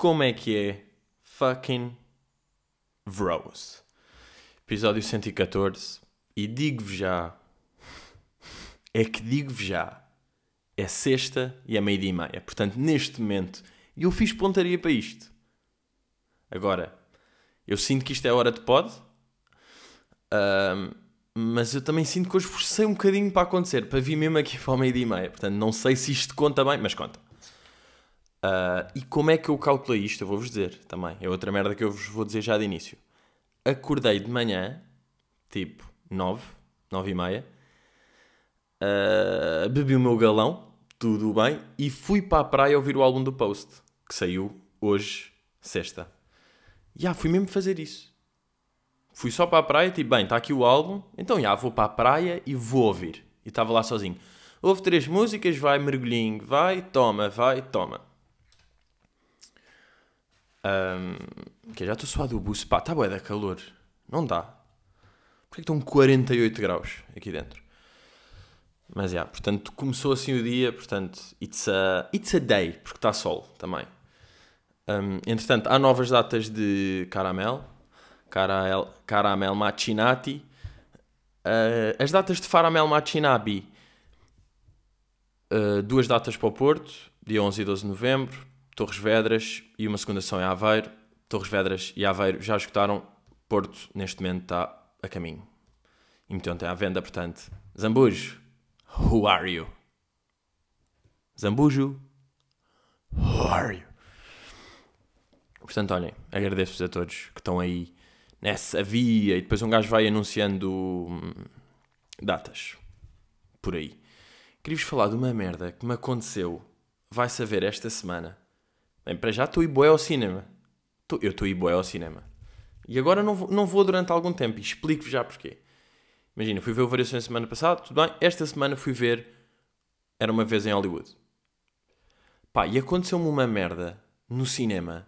Como é que é? Fucking Vros. Episódio 114. E digo-vos já. É que digo-vos já. É sexta e é meio-dia e meia. Portanto, neste momento, eu fiz pontaria para isto. Agora, eu sinto que isto é hora de pod. ahm, mas eu também sinto que hoje forcei um bocadinho para acontecer. Para vir mesmo aqui para o meio-dia e meia. Portanto, não sei se isto conta bem, mas conta. Ah, e como é que eu calculei isto? Eu vou-vos dizer também. É outra merda que eu vos vou dizer já de início. Acordei de manhã, tipo 9, 9 e meia, ah, bebi o meu galão, tudo bem, e fui para a praia ouvir o álbum do Post, que saiu hoje, sexta. E ah, fui mesmo fazer isso. Fui só para a praia, tipo, bem, está aqui o álbum, então já, vou para a praia e vou ouvir. E estava lá sozinho. Houve três músicas, vai, mergulhinho, vai, toma, vai, toma. Ahm, que já estou suado do buço. Pá, está bué da calor. Não dá. Porquê que estão 48 graus aqui dentro? Mas, já, portanto, começou assim o dia, portanto, it's a, it's a day, porque está sol também. Ahm, entretanto, há novas datas de caramel, caramel, caramel machinati. Ah, as datas de faramel machinabi, ah, duas datas para o Porto, dia 11 e 12 de novembro, Torres Vedras e uma segunda são em Aveiro. Torres Vedras e Aveiro já escutaram, Porto neste momento está a caminho. E então tem à venda, portanto, Zambujo, who are you? Zambujo, who are you? Portanto, olhem, agradeço-vos a todos que estão aí nessa via e depois um gajo vai anunciando hum, datas por aí. Queria-vos falar de uma merda que me aconteceu, vai saber, esta semana. Para já estou bué ao cinema. Eu estou bué ao cinema. E agora não vou, não vou durante algum tempo e explico-vos já porquê. Imagina, fui ver o Variações semana passada, tudo bem. Esta semana fui ver Era uma vez em Hollywood. Pá, e aconteceu-me uma merda no cinema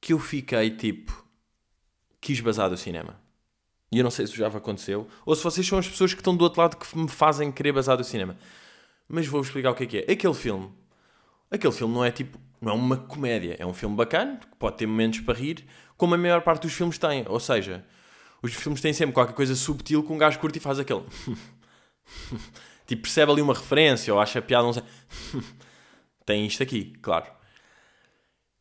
que eu fiquei tipo. quis bazar do cinema. E eu não sei se já aconteceu, ou se vocês são as pessoas que estão do outro lado que me fazem querer bazar do cinema. Mas vou-vos explicar o que é que é. Aquele filme. Aquele filme não é tipo. Não é uma comédia. É um filme bacana, que pode ter momentos para rir, como a maior parte dos filmes tem. Ou seja, os filmes têm sempre qualquer coisa subtil que um gajo curte e faz aquele. tipo, percebe ali uma referência ou acha piada, não sei. tem isto aqui, claro.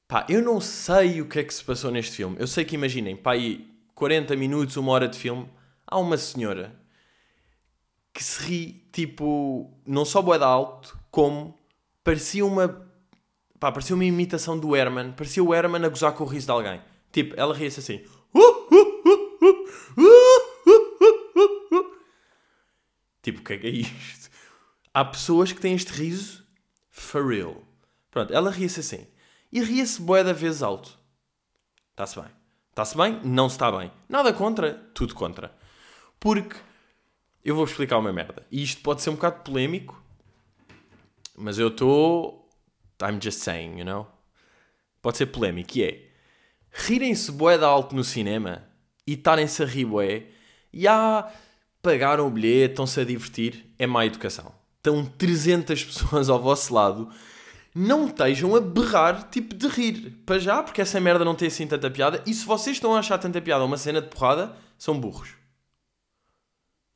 Pá, eu não sei o que é que se passou neste filme. Eu sei que imaginem, pá, aí 40 minutos, uma hora de filme, há uma senhora que se ri, tipo, não só boeda alto, como parecia uma. Pá, parecia uma imitação do Herman. Parecia o Herman a gozar com o riso de alguém. Tipo, ela ria-se assim. Tipo, o que é que é isto? Há pessoas que têm este riso for real. Pronto, ela ria-se assim. E ria-se bué da vez alto. Está-se bem. Está-se bem? Não se está bem. Nada contra, tudo contra. Porque eu vou explicar uma merda. E isto pode ser um bocado polémico, mas eu estou. I'm just saying, you know? Pode ser polémico. E é. Rirem-se bué da alto no cinema e estarem-se a rir bué e há. Pagaram o bilhete, estão-se a divertir. É má educação. Estão 300 pessoas ao vosso lado. Não estejam a berrar, tipo, de rir. Para já, porque essa merda não tem assim tanta piada. E se vocês estão a achar tanta piada uma cena de porrada, são burros.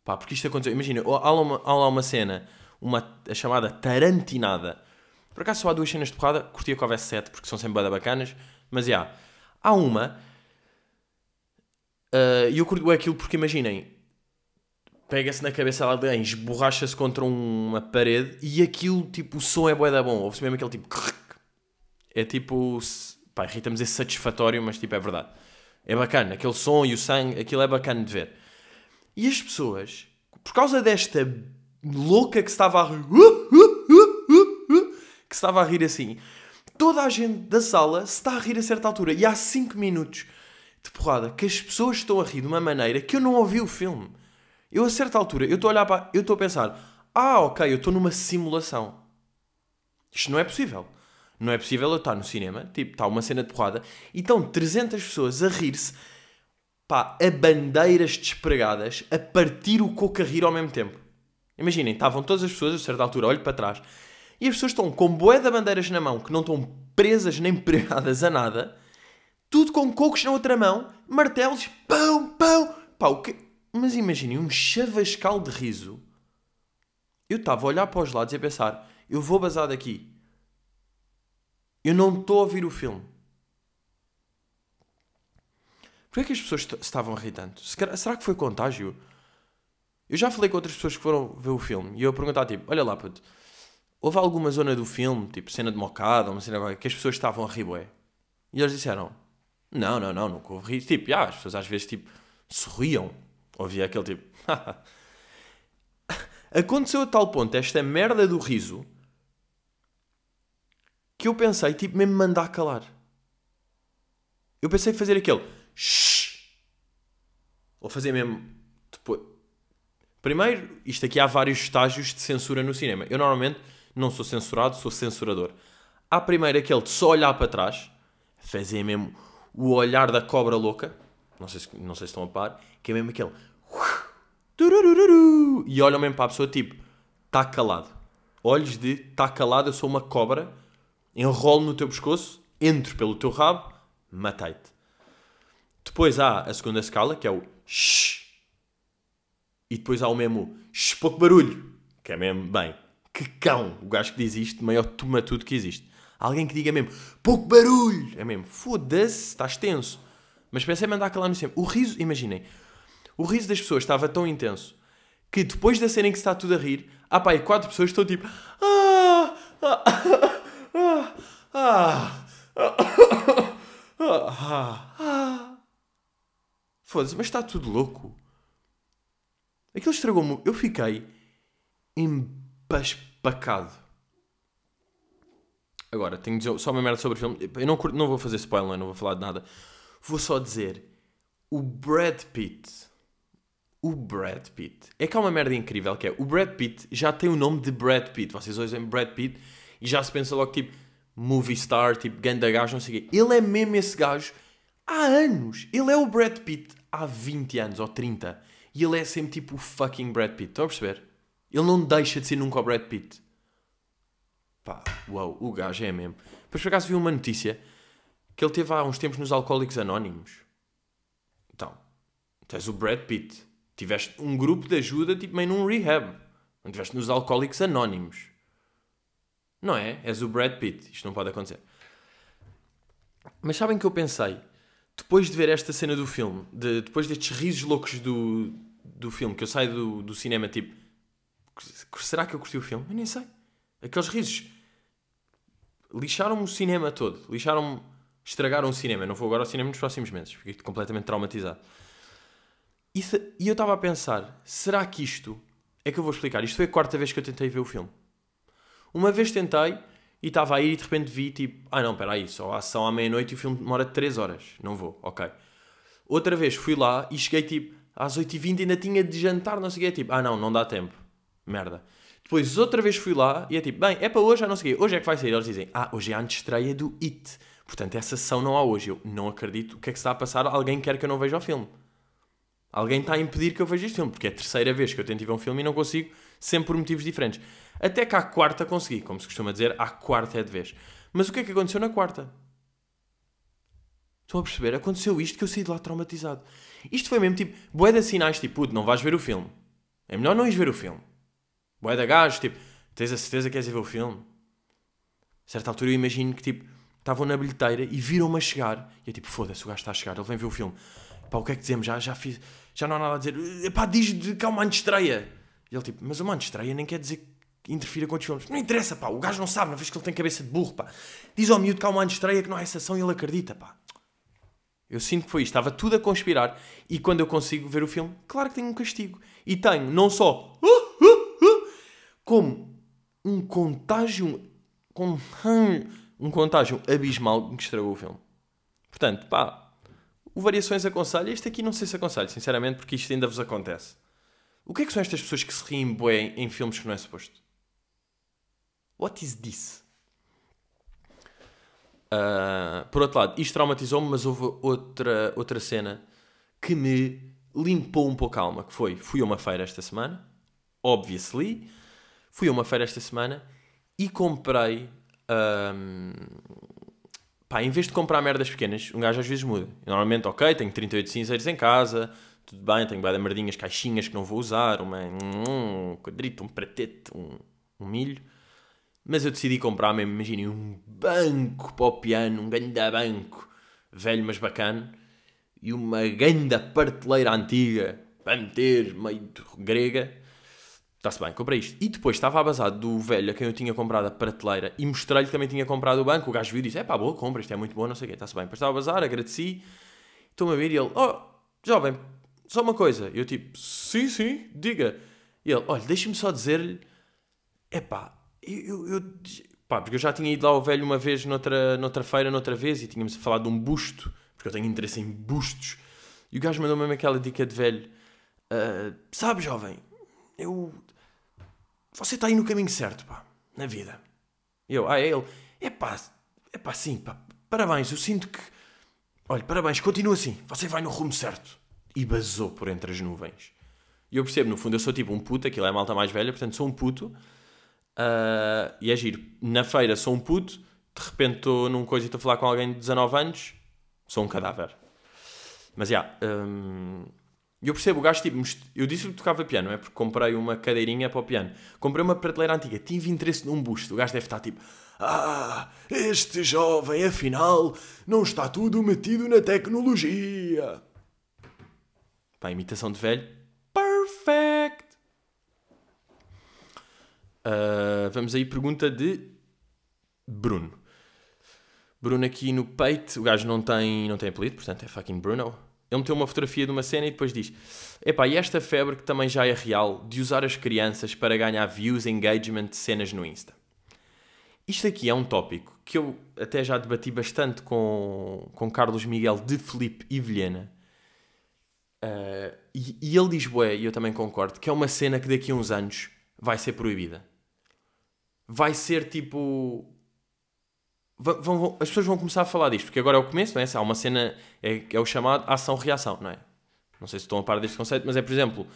Pá, porque isto aconteceu. Imagina, há lá uma, há lá uma cena, uma, a chamada tarantinada. Por acaso só há duas cenas de porrada, curtia que houvesse sete, porque são sempre bada bacanas. Mas já, há uma. ah, E eu curto aquilo porque imaginem, pega-se na cabeça de alguém, esborracha-se contra uma parede e aquilo, tipo, o som é bué da bom. Ouve-se mesmo aquele tipo. É tipo. Pá, irrita-me dizer satisfatório, mas tipo, é verdade. É bacana, aquele som e o sangue, aquilo é bacana de ver. E as pessoas, por causa desta louca que estava a rir, que estava a rir assim, toda a gente da sala se está a rir a certa altura. E há 5 minutos de porrada que as pessoas estão a rir de uma maneira que eu não ouvi o filme. Eu a certa altura, eu estou a olhar para. Eu estou a pensar, ah, ok, eu estou numa simulação. Isto não é possível. Não é possível eu estar no cinema, tipo, está uma cena de porrada, e estão 300 pessoas a rir-se, pá, a bandeiras despregadas, a partir o coco a rir ao mesmo tempo. Imaginem, estavam todas as pessoas, a certa altura, olho para trás, e as pessoas estão com bué de bandeiras na mão, que não estão presas nem pregadas a nada, tudo com cocos na outra mão, martelos, pão, pão. Pá, o que... Mas imaginem, um chavascal de riso. Eu estava a olhar para os lados e a pensar, eu vou basar daqui. Eu não estou a ouvir o filme. Porquê é que as pessoas estavam a rir tanto? Será que foi contágio? Eu já falei com outras pessoas que foram ver o filme e eu perguntava tipo, olha lá, puto, houve alguma zona do filme, tipo cena de mocada, uma cena agora, que as pessoas estavam a rir, bué? E eles disseram, não, não, não, nunca houve rir. Tipo, ah, as pessoas às vezes, tipo, sorriam. Ouvia aquele tipo, Aconteceu a tal ponto esta merda do riso que eu pensei, tipo, mesmo mandar calar. Eu pensei fazer aquele Shhh. ou fazer mesmo depois. Primeiro, isto aqui há vários estágios de censura no cinema. Eu normalmente não sou censurado, sou censurador. Há primeiro aquele de só olhar para trás, fazer mesmo o olhar da cobra louca, não sei se, não sei se estão a par, que é mesmo aquele e olham mesmo para a pessoa tipo, está calado. Olhos de, está calado, eu sou uma cobra, enrolo no teu pescoço, entro pelo teu rabo, matei-te. Depois há a segunda escala, que é o shh. E depois há o mesmo shh, pouco barulho, que é mesmo, bem, que cão. O gajo que diz isto, maior toma tudo que existe. Alguém que diga mesmo, pouco barulho. É mesmo, foda-se, estás tenso. Mas pensei em mandar calar no sempre. O riso, imaginem, o riso das pessoas estava tão intenso que depois da cena em que se está tudo a rir, há pá, e quatro pessoas estão tipo. Ah, ah, ah, ah, ah, ah, Foda-se, mas está tudo louco. Aquilo estragou-me. Eu fiquei empespacado. Agora, tenho de dizer só uma merda sobre o filme. Eu não, não vou fazer spoiler, não vou falar de nada. Vou só dizer: o Brad Pitt o Brad Pitt. É que há uma merda incrível que é, o Brad Pitt já tem o nome de Brad Pitt. Vocês ouvem Brad Pitt e já se pensa logo tipo movie star, tipo ganda gajo, não sei o quê. Ele é mesmo esse gajo há anos. Ele é o Brad Pitt há 20 anos ou 30. E ele é sempre tipo o fucking Brad Pitt. Estão a perceber? Ele não deixa de ser nunca o Brad Pitt. Pá, uau, o gajo é mesmo. Depois por acaso vi uma notícia que ele teve há uns tempos nos Alcoólicos Anónimos. Então, tens o Brad Pitt Tiveste um grupo de ajuda, tipo meio num rehab. Não tiveste nos Alcoólicos Anónimos. Não é? És o Brad Pitt. Isto não pode acontecer. Mas sabem que eu pensei, depois de ver esta cena do filme, de, depois destes risos loucos do, do filme, que eu saio do, do cinema tipo, será que eu curti o filme? Eu nem sei. Aqueles risos lixaram-me o cinema todo. Lixaram-me, estragaram o cinema. Eu não vou agora ao cinema nos próximos meses. Fiquei completamente traumatizado. E, se, e eu estava a pensar, será que isto é que eu vou explicar? Isto foi a quarta vez que eu tentei ver o filme. Uma vez tentei e estava a ir e de repente vi tipo, ah não, espera aí, só ação à meia-noite e o filme demora 3 horas. Não vou, ok. Outra vez fui lá e cheguei tipo às 8h20 ainda tinha de jantar, não sei o quê. Tipo, ah não, não dá tempo. Merda. Depois outra vez fui lá e é tipo, bem, é para hoje, já não sei o quê. Hoje é que vai sair. Eles dizem, ah, hoje é a antestreia do It. Portanto, essa sessão não há hoje. Eu não acredito. O que é que está a passar? Alguém quer que eu não veja o filme. Alguém está a impedir que eu veja este filme, porque é a terceira vez que eu tento ir ver um filme e não consigo, sempre por motivos diferentes. Até que à quarta consegui, como se costuma dizer, à quarta é de vez. Mas o que é que aconteceu na quarta? Estão a perceber? Aconteceu isto que eu saí de lá traumatizado. Isto foi mesmo tipo, boé de sinais, tipo, não vais ver o filme. É melhor não ires ver o filme. Boé da gajo, tipo, tens a certeza que queres ir ver o filme? A certa altura eu imagino que, tipo, estavam na bilheteira e viram-me a chegar. E eu tipo, foda-se, o gajo está a chegar, ele vem ver o filme. Pá, o que é que dizemos? Já, já fiz já não há nada a dizer, pá, diz que há uma antestreia. E ele tipo, mas uma antestreia nem quer dizer que interfira com outros filmes. Não interessa, pá, o gajo não sabe, não vês que ele tem cabeça de burro, pá. Diz ao miúdo que há uma antestreia que não há exceção e ele acredita, pá. Eu sinto que foi isto, estava tudo a conspirar e quando eu consigo ver o filme, claro que tenho um castigo. E tenho não só uh, como um contágio, com um contágio abismal que estragou o filme. Portanto, pá, o Variações aconselha, este aqui não sei se aconselho, sinceramente, porque isto ainda vos acontece. O que é que são estas pessoas que se riem bué em filmes que não é suposto? What is this? Uh, por outro lado, isto traumatizou-me, mas houve outra, outra cena que me limpou um pouco a alma, que foi, fui a uma feira esta semana, obviously, fui a uma feira esta semana e comprei um, pá, em vez de comprar merdas pequenas, um gajo às vezes muda. Normalmente, ok, tenho 38 cinzeiros em casa, tudo bem, tenho bem merdinhas, caixinhas que não vou usar, uma, um quadrito, um pratete, um, um milho. Mas eu decidi comprar mesmo, imaginem, um banco para o piano, um grande banco, velho mas bacana, e uma grande parteleira antiga, para meter, meio grega. Está-se bem, comprei isto. E depois estava abasado do velho a quem eu tinha comprado a prateleira e mostrei-lhe que também tinha comprado o banco. O gajo viu e disse: É pá, boa compra, isto é muito bom, não sei o quê, está-se bem. Depois estava a bazar, agradeci, estou-me a ver e ele: Oh, jovem, só uma coisa. Eu tipo: Sim, sim, diga. E ele: Olha, deixa-me só dizer-lhe: É pá, eu, eu, eu, Pá, porque eu já tinha ido lá ao velho uma vez noutra, noutra feira, noutra vez, e tínhamos falado de um busto, porque eu tenho interesse em bustos. E o gajo mandou mesmo aquela dica de velho: uh, Sabe, jovem, eu você está aí no caminho certo, pá, na vida. E eu, ah, é ele, é pá, é pá, sim, pá, parabéns, eu sinto que, olha, parabéns, continua assim, você vai no rumo certo. E basou por entre as nuvens. E eu percebo, no fundo, eu sou tipo um puto, aquilo é a malta mais velha, portanto sou um puto, uh, e é giro. Na feira sou um puto, de repente estou num coisa e estou a falar com alguém de 19 anos, sou um cadáver. Mas, já, yeah, um, e eu percebo, o gajo, tipo, eu disse que tocava piano, é? Porque comprei uma cadeirinha para o piano. Comprei uma prateleira antiga, tive interesse num busto. O gajo deve estar tipo, ah, este jovem, afinal, não está tudo metido na tecnologia. Pá, imitação de velho. Perfect! Uh, vamos aí, pergunta de Bruno. Bruno aqui no peito, o gajo não tem, não tem apelido, portanto é fucking Bruno. Ele meteu uma fotografia de uma cena e depois diz: Epá, e esta febre que também já é real de usar as crianças para ganhar views, engagement cenas no Insta. Isto aqui é um tópico que eu até já debati bastante com, com Carlos Miguel de Felipe e Vilhena. Uh, e, e, ele diz, bué, e eu também concordo, que é uma cena que daqui a uns anos vai ser proibida. Vai ser tipo vão, vão, as pessoas vão começar a falar disto, porque agora é o começo, não é? Há uma cena, é, é o chamado ação-reação, não é? Não sei se estão a par deste conceito, mas é, por exemplo,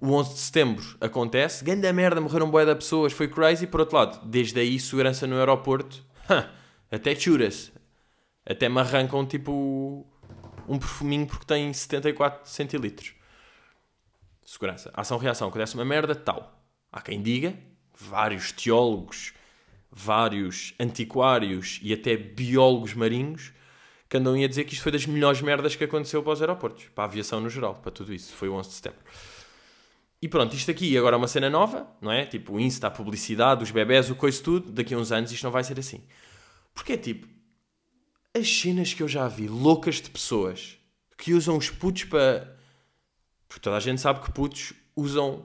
o 11 de setembro acontece, grande merda, morreram boé de pessoas, foi crazy. Por outro lado, desde aí, segurança no aeroporto, até churas, até me arrancam tipo um perfuminho porque tem 74 centilitros. Segurança. Ação-reação. Acontece uma merda, tal. Há quem diga, vários teólogos vários antiquários e até biólogos marinhos que andam a dizer que isto foi das melhores merdas que aconteceu para os aeroportos, para a aviação no geral, para tudo isso. Foi o 11 de setembro. E pronto, isto aqui agora é uma cena nova, não é? Tipo, o Insta, a publicidade, os bebés, o coisa tudo. Daqui a uns anos isto não vai ser assim. Porque é tipo, as cenas que eu já vi, loucas de pessoas que usam os putos para. Porque toda a gente sabe que putos usam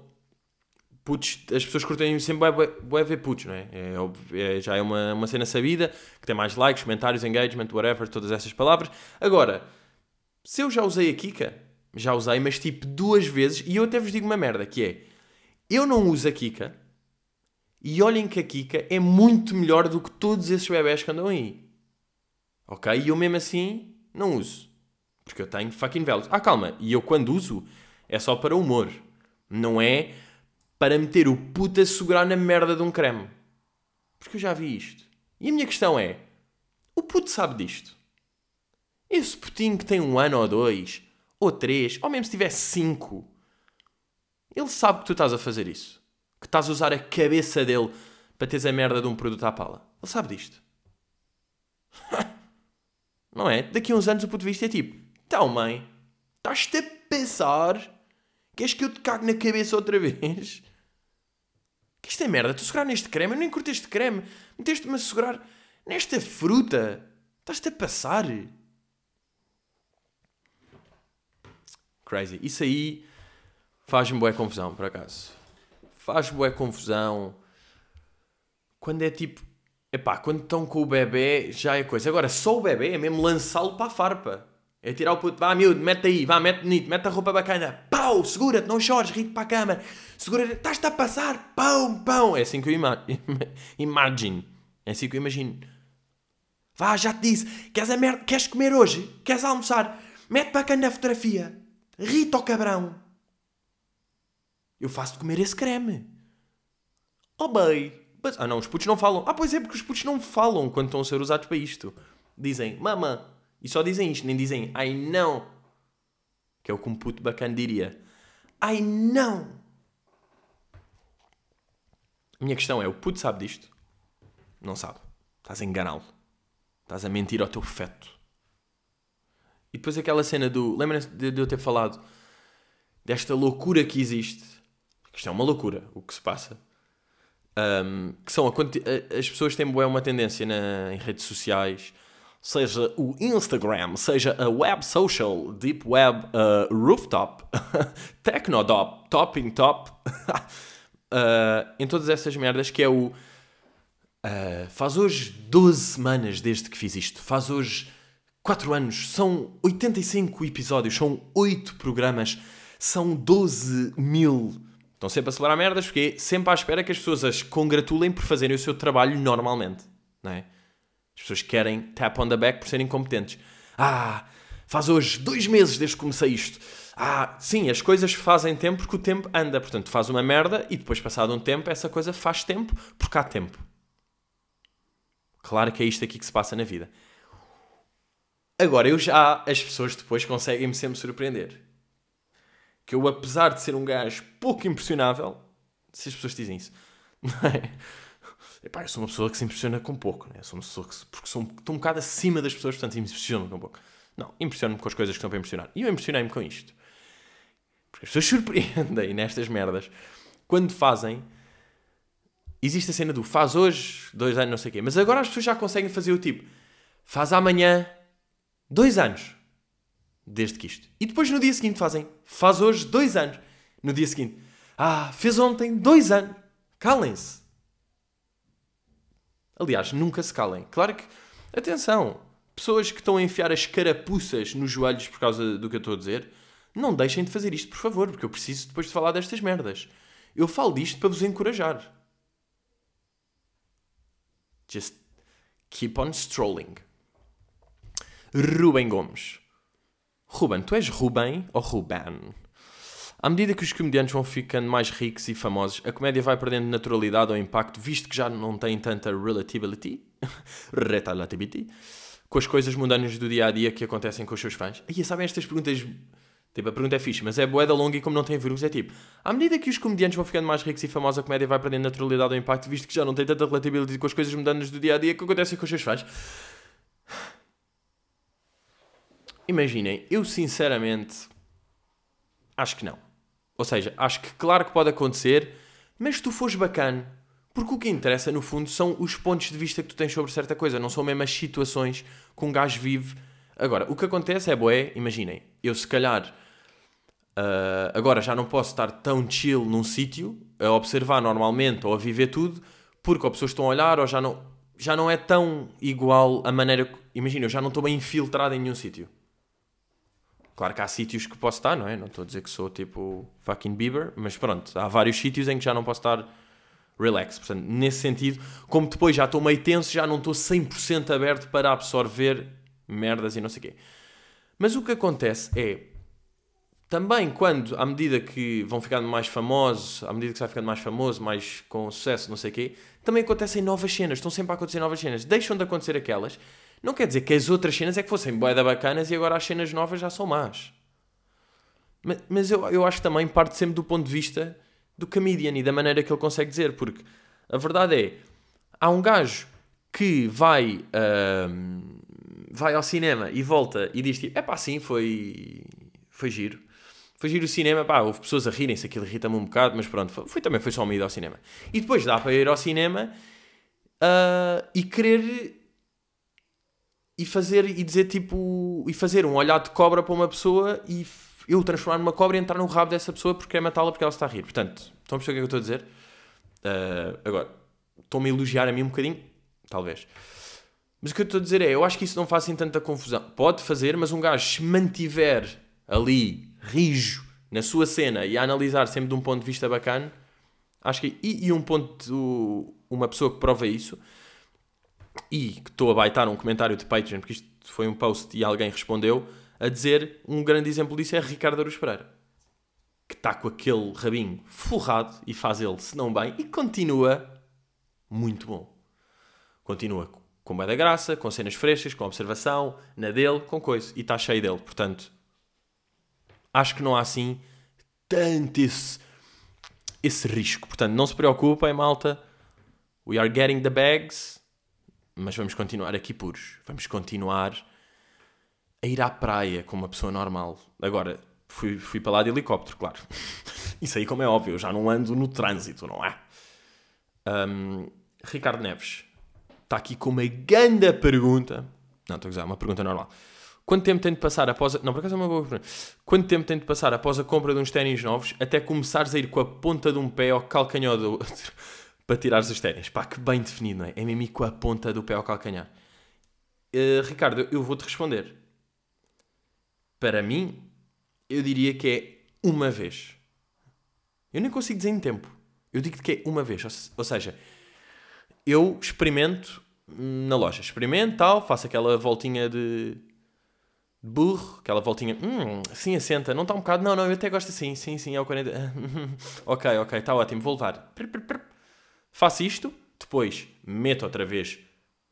putos, as pessoas curtem sempre bué, ver putos, não é? é, é já é uma, uma cena sabida, que tem mais likes, comentários, engagement, whatever, todas essas palavras. Agora, se eu já usei a Kika, já usei, mas tipo duas vezes, e eu até vos digo uma merda, que é, eu não uso a Kika, e olhem que a Kika é muito melhor do que todos esses bebés que andam aí. Ok? E eu mesmo assim não uso. Porque eu tenho fucking velos. Ah, calma. E eu quando uso é só para humor. Não é para meter o puto a segurar na merda de um creme. Porque eu já vi isto. E a minha questão é: o puto sabe disto? Esse putinho que tem um ano ou dois, ou três, ou mesmo se tiver cinco, ele sabe que tu estás a fazer isso. Que estás a usar a cabeça dele para teres a merda de um produto à pala. Ele sabe disto. Não é? Daqui a uns anos o ponto de vista é tipo: então, mãe, estás-te a pensar? Queres que eu te cague na cabeça outra vez? Que isto é merda, tu segurar neste creme, eu nem curto este creme. Meteste-me a segurar nesta fruta. Estás-te a passar. Crazy. Isso aí faz-me boa confusão, por acaso. Faz-me boa confusão. Quando é tipo. Epá, quando estão com o bebê já é coisa. Agora, só o bebê é mesmo lançá-lo para a farpa. É tirar o puto, vá miúdo, mete aí, vá, mete bonito, mete a roupa bacana, pau, segura-te, não chores, ri para a câmara, segura-te, estás-te a passar, pão, pão. É assim que eu ima imagino. É assim que eu imagino. Vá, já te disse, queres a merda, queres comer hoje? Queres almoçar? Mete bacana a fotografia. Rita ao cabrão. Eu faço-te comer esse creme. Oh bem. Ah não, os putos não falam. Ah, pois é, porque os putos não falam quando estão a ser usados para isto. dizem mama. E só dizem isto, nem dizem ai não. Que é o que um puto bacana diria. Ai não! A minha questão é: o puto sabe disto? Não sabe. Estás a enganá-lo. Estás a mentir ao teu feto. E depois aquela cena do. Lembra-se de, eu ter falado desta loucura que existe? Isto é uma loucura o que se passa. Um, que são a, as pessoas têm uma tendência na, em redes sociais, seja o Instagram, seja a web social, deep web, uh, rooftop, technodop, topping top, uh, em todas essas merdas que é o uh, faz hoje 12 semanas desde que fiz isto, faz hoje 4 anos, são 85 episódios, são 8 programas, são 12 mil. Estão sempre a celebrar merdas porque é sempre à espera que as pessoas as congratulem por fazerem o seu trabalho normalmente. Não é? As pessoas querem tap on the back por serem competentes. Ah, faz hoje dois meses desde que comecei isto. Ah, sim, as coisas fazem tempo porque o tempo anda. Portanto, faz uma merda e depois, passado um tempo, essa coisa faz tempo porque há tempo. Claro que é isto aqui que se passa na vida. Agora, eu já, as pessoas depois conseguem-me sempre surpreender. Que eu, apesar de ser um gajo pouco impressionável, se as pessoas dizem isso, não é? Epá, eu sou uma pessoa que se impressiona com pouco, né? Eu sou uma pessoa que, porque sou, estou um bocado acima das pessoas, portanto impressiono-me com pouco. Não, impressiono-me com as coisas que estão para impressionar. E eu impressionei-me com isto. Porque as pessoas surpreendem nestas merdas. Quando fazem, existe a cena do faz hoje, dois anos, não sei o quê. Mas agora as pessoas já conseguem fazer o tipo, faz amanhã, Dois anos. Desde que isto. E depois no dia seguinte fazem. Faz hoje dois anos. No dia seguinte. Ah, fez ontem dois anos. Calem-se. Aliás, nunca se calem. Claro que. Atenção. Pessoas que estão a enfiar as carapuças nos joelhos por causa do que eu estou a dizer. Não deixem de fazer isto, por favor, porque eu preciso depois de falar destas merdas. Eu falo disto para vos encorajar. Just keep on strolling. Rubem Gomes. Ruben, tu és Ruben ou Ruben? À medida que os comediantes vão ficando mais ricos e famosos, a comédia vai perdendo naturalidade ou impacto, visto que já não tem tanta relativity, relativity com as coisas mundanas do dia a dia que acontecem com os seus fãs. E sabem estas perguntas. Tipo, a pergunta é fixe, mas é boeda longa e como não tem vírus, é tipo: à medida que os comediantes vão ficando mais ricos e famosos, a comédia vai perdendo naturalidade ou impacto, visto que já não tem tanta relativity com as coisas mundanas do dia a dia que acontecem com os seus fãs. Imaginem, eu sinceramente acho que não. Ou seja, acho que claro que pode acontecer, mas tu fores bacana, porque o que interessa no fundo são os pontos de vista que tu tens sobre certa coisa, não são mesmo as situações que um gajo vive. Agora, o que acontece é, boé, imaginem, eu se calhar uh, agora já não posso estar tão chill num sítio, a observar normalmente ou a viver tudo, porque ou pessoas estão a olhar ou já não, já não é tão igual a maneira. Imagina, eu já não estou bem infiltrado em nenhum sítio. Claro que há sítios que posso estar, não é? Não estou a dizer que sou tipo fucking Bieber, mas pronto, há vários sítios em que já não posso estar relax. Portanto, nesse sentido, como depois já estou meio tenso, já não estou 100% aberto para absorver merdas e não sei o quê. Mas o que acontece é, também quando, à medida que vão ficando mais famosos, à medida que se vai ficando mais famoso, mais com sucesso, não sei o quê, também acontecem novas cenas, estão sempre a acontecer novas cenas. Deixam de acontecer aquelas não quer dizer que as outras cenas é que fossem boeda bacanas e agora as cenas novas já são más. Mas, mas eu, eu acho que também parte sempre do ponto de vista do comedian e da maneira que ele consegue dizer, porque a verdade é, há um gajo que vai, uh, vai ao cinema e volta e diz tipo, é pá, sim, foi, foi giro. Foi giro o cinema, pá, houve pessoas a rirem-se, aquilo irrita-me um bocado, mas pronto, foi, foi, também foi só uma ida ao cinema. E depois dá para ir ao cinema uh, e querer e fazer e dizer tipo e fazer um olhar de cobra para uma pessoa e eu transformar numa cobra e entrar no rabo dessa pessoa porque é matá-la porque ela está a rir. Portanto, estão a perceber o que é que eu estou a dizer? Uh, agora, estão-me a elogiar a mim um bocadinho? Talvez. Mas o que eu estou a dizer é, eu acho que isso não faz assim tanta confusão. Pode fazer, mas um gajo se mantiver ali, rijo, na sua cena e a analisar sempre de um ponto de vista bacana, acho que... E, e um ponto... Uma pessoa que prova isso e que estou a baitar um comentário de Patreon, porque isto foi um post e alguém respondeu, a dizer um grande exemplo disso é Ricardo Aruz Pereira, que está com aquele rabinho forrado e faz ele, se não bem, e continua muito bom. Continua com bué da graça, com cenas frescas, com observação, na dele, com coisa. E está cheio dele. Portanto, acho que não há assim tanto esse, esse risco. Portanto, não se preocupem, malta. We are getting the bags. Mas vamos continuar aqui puros. Vamos continuar a ir à praia como uma pessoa normal. Agora, fui, fui para lá de helicóptero, claro. Isso aí, como é óbvio, eu já não ando no trânsito, não é? Um, Ricardo Neves está aqui com uma grande pergunta. Não, estou a usar, uma pergunta normal. Quanto tempo tem de passar após a... Não, por acaso é uma boa pergunta. Quanto tempo tem de passar após a compra de uns ténis novos até começares a ir com a ponta de um pé ao calcanhar do outro para tirares os ténis? Pá, que bem definido, não é? É mesmo com a ponta do pé ao calcanhar. Uh, Ricardo, eu vou-te responder. Para mim, eu diria que é uma vez. Eu nem consigo dizer em tempo. Eu digo que é uma vez. Ou seja, eu experimento na loja. Experimento, tal, faço aquela voltinha de burro, aquela voltinha, hum, sim, assenta, não está um bocado, não, não, eu até gosto assim, sim, sim, é o 40, ok, ok, está ótimo, vou levar. Faço isto, depois meto outra vez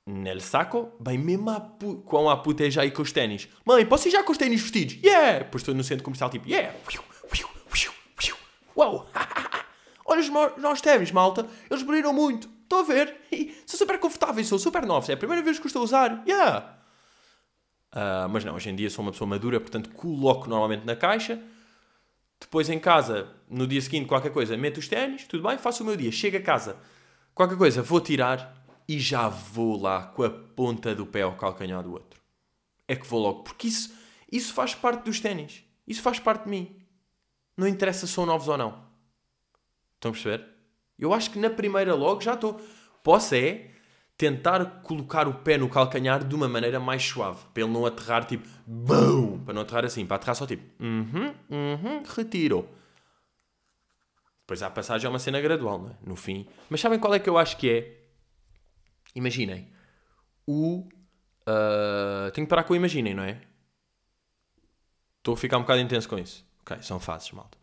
nel saco, bem mesmo a pu com a puta é já aí com os ténis. Mãe, posso ir já com os ténis vestidos? Yeah! Depois estou no centro comercial tipo, yeah! Uau! Olha os nossos ténis, malta, eles brilham muito. Estou a ver. São super confortáveis, são super novos. É a primeira vez que estou a usar. Yeah! Uh, mas não, hoje em dia sou uma pessoa madura, portanto coloco normalmente na caixa. Depois em casa, no dia seguinte, qualquer coisa, meto os ténis, tudo bem, faço o meu dia. Chego a casa, qualquer coisa, vou tirar e já vou lá com a ponta do pé ao calcanhar do outro. É que vou logo, porque isso, isso faz parte dos ténis. Isso faz parte de mim. Não interessa se são novos ou não. Estão a perceber? Eu acho que na primeira logo já estou. Posso é tentar colocar o pé no calcanhar de uma maneira mais suave, para ele não aterrar tipo BOOM! Para não aterrar assim, para aterrar só tipo uhum, uhum, retiro. Depois a passagem é uma cena gradual, não é? No fim. Mas sabem qual é que eu acho que é? Imaginem. O. Uh, tenho que parar com o imaginem, não é? Estou a ficar um bocado intenso com isso. Ok, são fases, malta.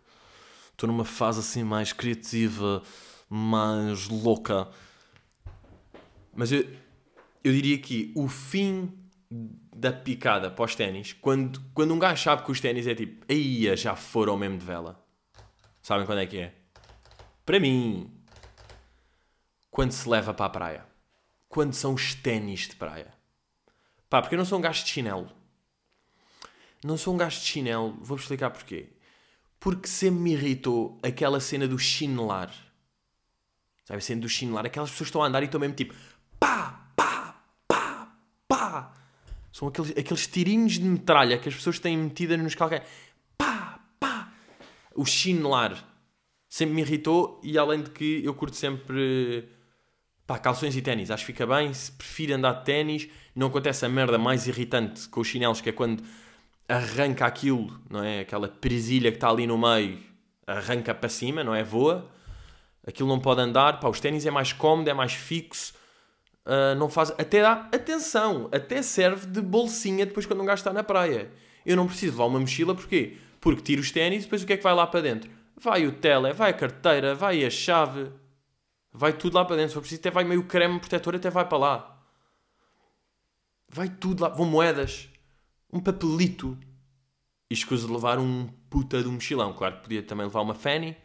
Estou numa fase assim mais criativa, mais louca mas eu, eu diria que o fim da picada para os ténis, quando, quando um gajo sabe que os ténis é tipo, aí já foram mesmo de vela. Sabem quando é que é? Para mim, quando se leva para a praia. Quando são os ténis de praia. Pá, porque eu não sou um gajo de chinelo. Não sou um gajo de chinelo. Vou-vos explicar porquê. Porque sempre me irritou aquela cena do chinelar. Sabe, a cena do chinelar. Aquelas pessoas estão a andar e estão mesmo tipo pá, pá, pá, pá. São aqueles, aqueles tirinhos de metralha que as pessoas têm metida nos calcanhares. Pá, pá. O chinelar sempre me irritou e além de que eu curto sempre pá, calções e ténis. Acho que fica bem. Se prefiro andar de ténis, não acontece a merda mais irritante com os chinelos, que é quando arranca aquilo, não é? Aquela presilha que está ali no meio, arranca para cima, não é? Voa. Aquilo não pode andar. Pá, os ténis é mais cómodo, é mais fixo Uh, não faz, até dá atenção, até serve de bolsinha depois quando um gajo está na praia. Eu não preciso levar uma mochila, porquê? Porque tiro os ténis e depois o que é que vai lá para dentro? Vai o tele, vai a carteira, vai a chave, vai tudo lá para dentro. Se for preciso, até vai meio creme protetor, até vai para lá. Vai tudo lá, vão moedas, um papelito. E escuso de levar um puta de um mochilão. Claro que podia também levar uma fanny,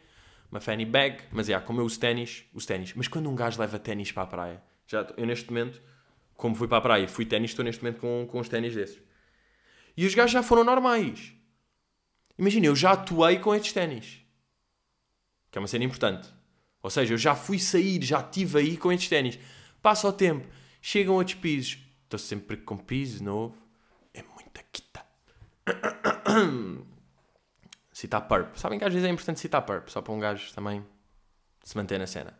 uma fanny bag, mas é, como eu uso ténis, os ténis. Mas quando um gajo leva ténis para a praia, já, eu neste momento, como fui para a praia fui ténis, estou neste momento com, com os ténis desses. E os gajos já foram normais. Imagina, eu já atuei com estes ténis. Que é uma cena importante. Ou seja, eu já fui sair, já estive aí com estes ténis. Passa o tempo, chegam outros pisos. Estou sempre com piso novo. É muita quita. citar perp. Sabem que às vezes é importante citar perp, só para um gajo também se manter na cena.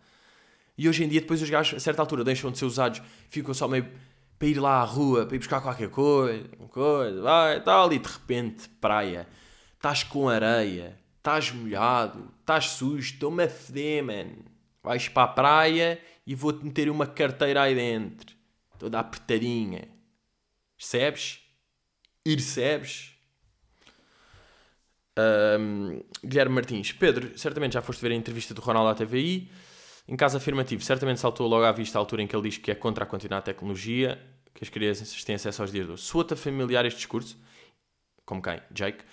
E hoje em dia, depois os gajos, a certa altura, deixam de ser usados, ficam só meio para ir lá à rua, para ir buscar qualquer coisa, coisa, vai, tal, e de repente, praia, estás com areia, estás molhado, estás sujo, estou-me a feder, man. Vais para a praia e vou-te meter uma carteira aí dentro, toda apertadinha. Percebes? Recebes? Um, Guilherme Martins, Pedro, certamente já foste ver a entrevista do Ronaldo à TVI. Em caso afirmativo, certamente saltou logo à vista a altura em que ele diz que é contra a continuar a tecnologia, que as crianças têm acesso aos dias de hoje. Soa-te familiar este discurso? Como quem? Jake?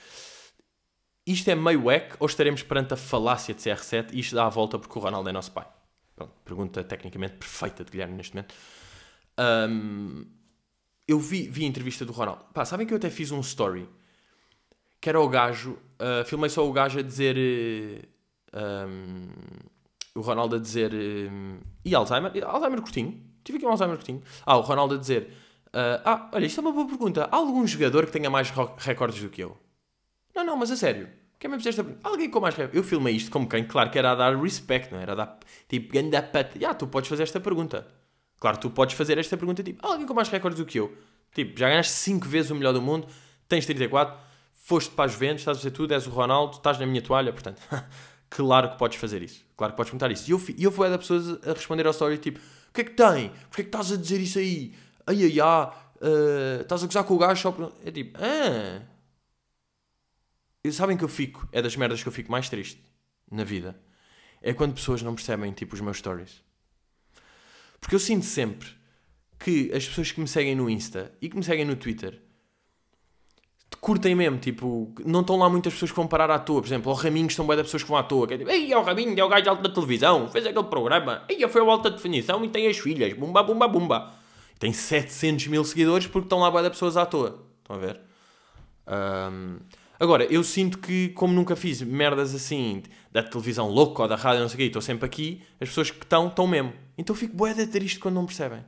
Isto é meio wack ou estaremos perante a falácia de CR7 e isto dá a volta porque o Ronaldo é nosso pai? Pronto, pergunta tecnicamente perfeita de Guilherme neste momento. Um, eu vi, vi a entrevista do Ronaldo. Pá, sabem que eu até fiz um story que era o gajo, uh, filmei só o gajo a dizer. Uh, um, o Ronaldo a dizer. Um, e Alzheimer? Alzheimer curtinho. Tive aqui um Alzheimer curtinho. Ah, o Ronaldo a dizer. Uh, ah, olha, isto é uma boa pergunta. Há algum jogador que tenha mais recordes do que eu? Não, não, mas a sério. Quem me fizeste esta Alguém com mais? Eu filmei isto como quem? Claro que era a dar respect, não era a dar. Tipo, ganda pat. Ah, tu podes fazer esta pergunta. Claro, tu podes fazer esta pergunta tipo, alguém com mais recordes do que eu? Tipo, já ganhaste 5 vezes o melhor do mundo, tens 34, foste para as Juventus, estás a fazer tudo, és o Ronaldo, estás na minha toalha, portanto, claro que podes fazer isso. Claro que podes perguntar isso. E eu, eu fui a pessoas a responder ao story tipo, o que é que tem? Porquê é que estás a dizer isso aí? Ai, ai, ai, uh, estás a gozar com o gajo só por... É tipo, ah... Sabem que eu fico, é das merdas que eu fico mais triste na vida. É quando pessoas não percebem, tipo, os meus stories. Porque eu sinto sempre que as pessoas que me seguem no Insta e que me seguem no Twitter curtem mesmo, tipo, não estão lá muitas pessoas que vão parar à toa. Por exemplo, ao Raminhos estão bem das pessoas que vão à toa. Que é tipo, ei, é o Raminho, é o gajo de alta televisão, fez aquele programa, ei, foi a alta definição e tem as filhas, bumba, bumba, bumba. Tem 700 mil seguidores porque estão lá bem das pessoas à toa. Estão a ver? Um, agora, eu sinto que, como nunca fiz merdas assim, da televisão louca ou da rádio, não sei o quê, estou sempre aqui, as pessoas que estão, estão mesmo. Então fico de triste quando não percebem.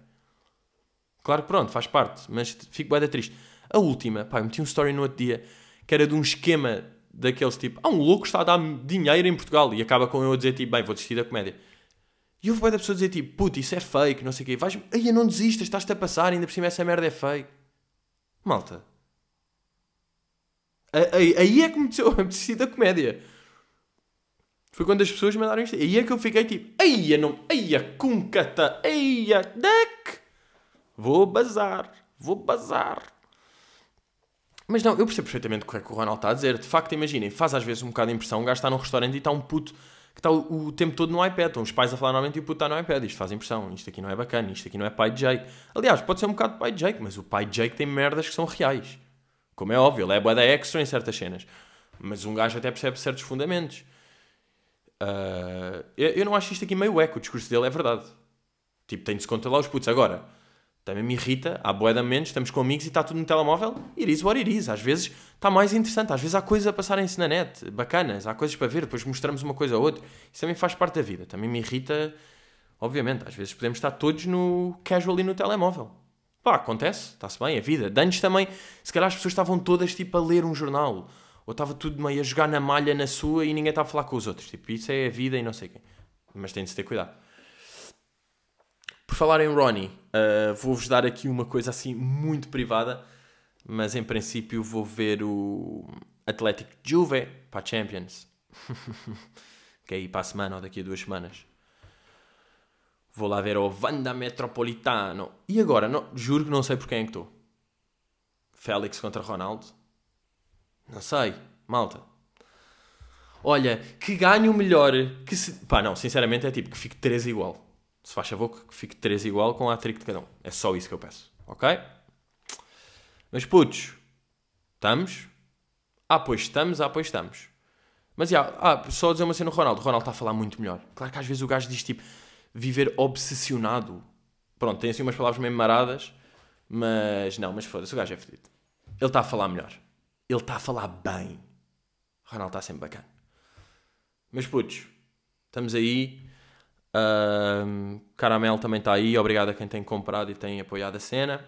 Claro que pronto, faz parte, mas fico de triste. A última, pá, eu meti um story no outro dia que era de um esquema daqueles tipo, ah, um louco está a dar dinheiro em Portugal e acaba com eu a dizer tipo, bem, vou desistir da comédia. E houve bué da pessoa dizer tipo, puto, isso é fake, não sei o quê. Vais, aí não desistas, estás-te a passar, ainda por cima essa merda é fake. Malta. Aí, aí é que me desistir da comédia. Foi quando as pessoas mandaram isto. Aí é que eu fiquei tipo, eia, não, eia, cuncata, eia, deck. Vou bazar, vou bazar. Mas não, eu percebo perfeitamente o que é que o Ronaldo está a dizer. De facto, imaginem, faz às vezes um bocado de impressão. Um gajo está num restaurante e está um puto que está o, o tempo todo no iPad. Estão os pais a falar normalmente e o puto está no iPad. Isto faz impressão. Isto aqui não é bacana. Isto aqui não é pai de Jake. Aliás, pode ser um bocado pai de Jake, mas o pai de Jake tem merdas que são reais. Como é óbvio, ele é boa da extra em certas cenas. Mas um gajo até percebe certos fundamentos. Uh, eu, eu, não acho isto aqui meio eco, o discurso dele é verdade. Tipo, tem de se controlar os putos. Agora, também me irrita, há boeda menos, estamos com amigos e está tudo no telemóvel. It is what it is. Às vezes está mais interessante, às vezes há coisas a passarem-se na net, bacanas, há coisas para ver, depois mostramos uma coisa ou outra. Isso também faz parte da vida. Também me irrita, obviamente. Às vezes podemos estar todos no casual e no telemóvel. Pá, acontece, está-se bem, a vida. De antes também, se calhar as pessoas estavam todas tipo a ler um jornal ou estava tudo meio a jogar na malha na sua e ninguém estava a falar com os outros. Tipo, isso é a vida e não sei quem. Mas tem de se ter cuidado. Por falar em Ronnie, uh, vou-vos dar aqui uma coisa assim muito privada, mas em princípio vou ver o Atlético Juve para a Champions. que é aí para a semana ou daqui a duas semanas. Vou lá ver o Vanda Metropolitano. E agora, não, juro que não sei por quem é que estou. Félix contra Ronaldo. Não sei, malta. Olha, que ganhe o melhor. Que se... Pá, não, sinceramente é tipo que fique 3 igual. Se faz favor, que fique 3 igual com a trick de cada um. É só isso que eu peço, ok? Mas putos, estamos? Ah, pois estamos, ah, pois estamos. Mas já, ah, só dizer uma cena no Ronaldo. O Ronaldo está a falar muito melhor. Claro que às vezes o gajo diz tipo viver obsessionado. Pronto, tem assim umas palavras meio maradas, mas não, mas foda-se, o gajo é fedido. Ele está a falar melhor. Ele está a falar bem. O Ronaldo está sempre bacana. Mas putos, estamos aí. Uh, Caramel também está aí. Obrigado a quem tem comprado e tem apoiado a cena.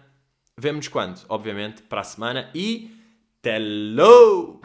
Vemo-nos quando? Obviamente, para a semana. E. Hello!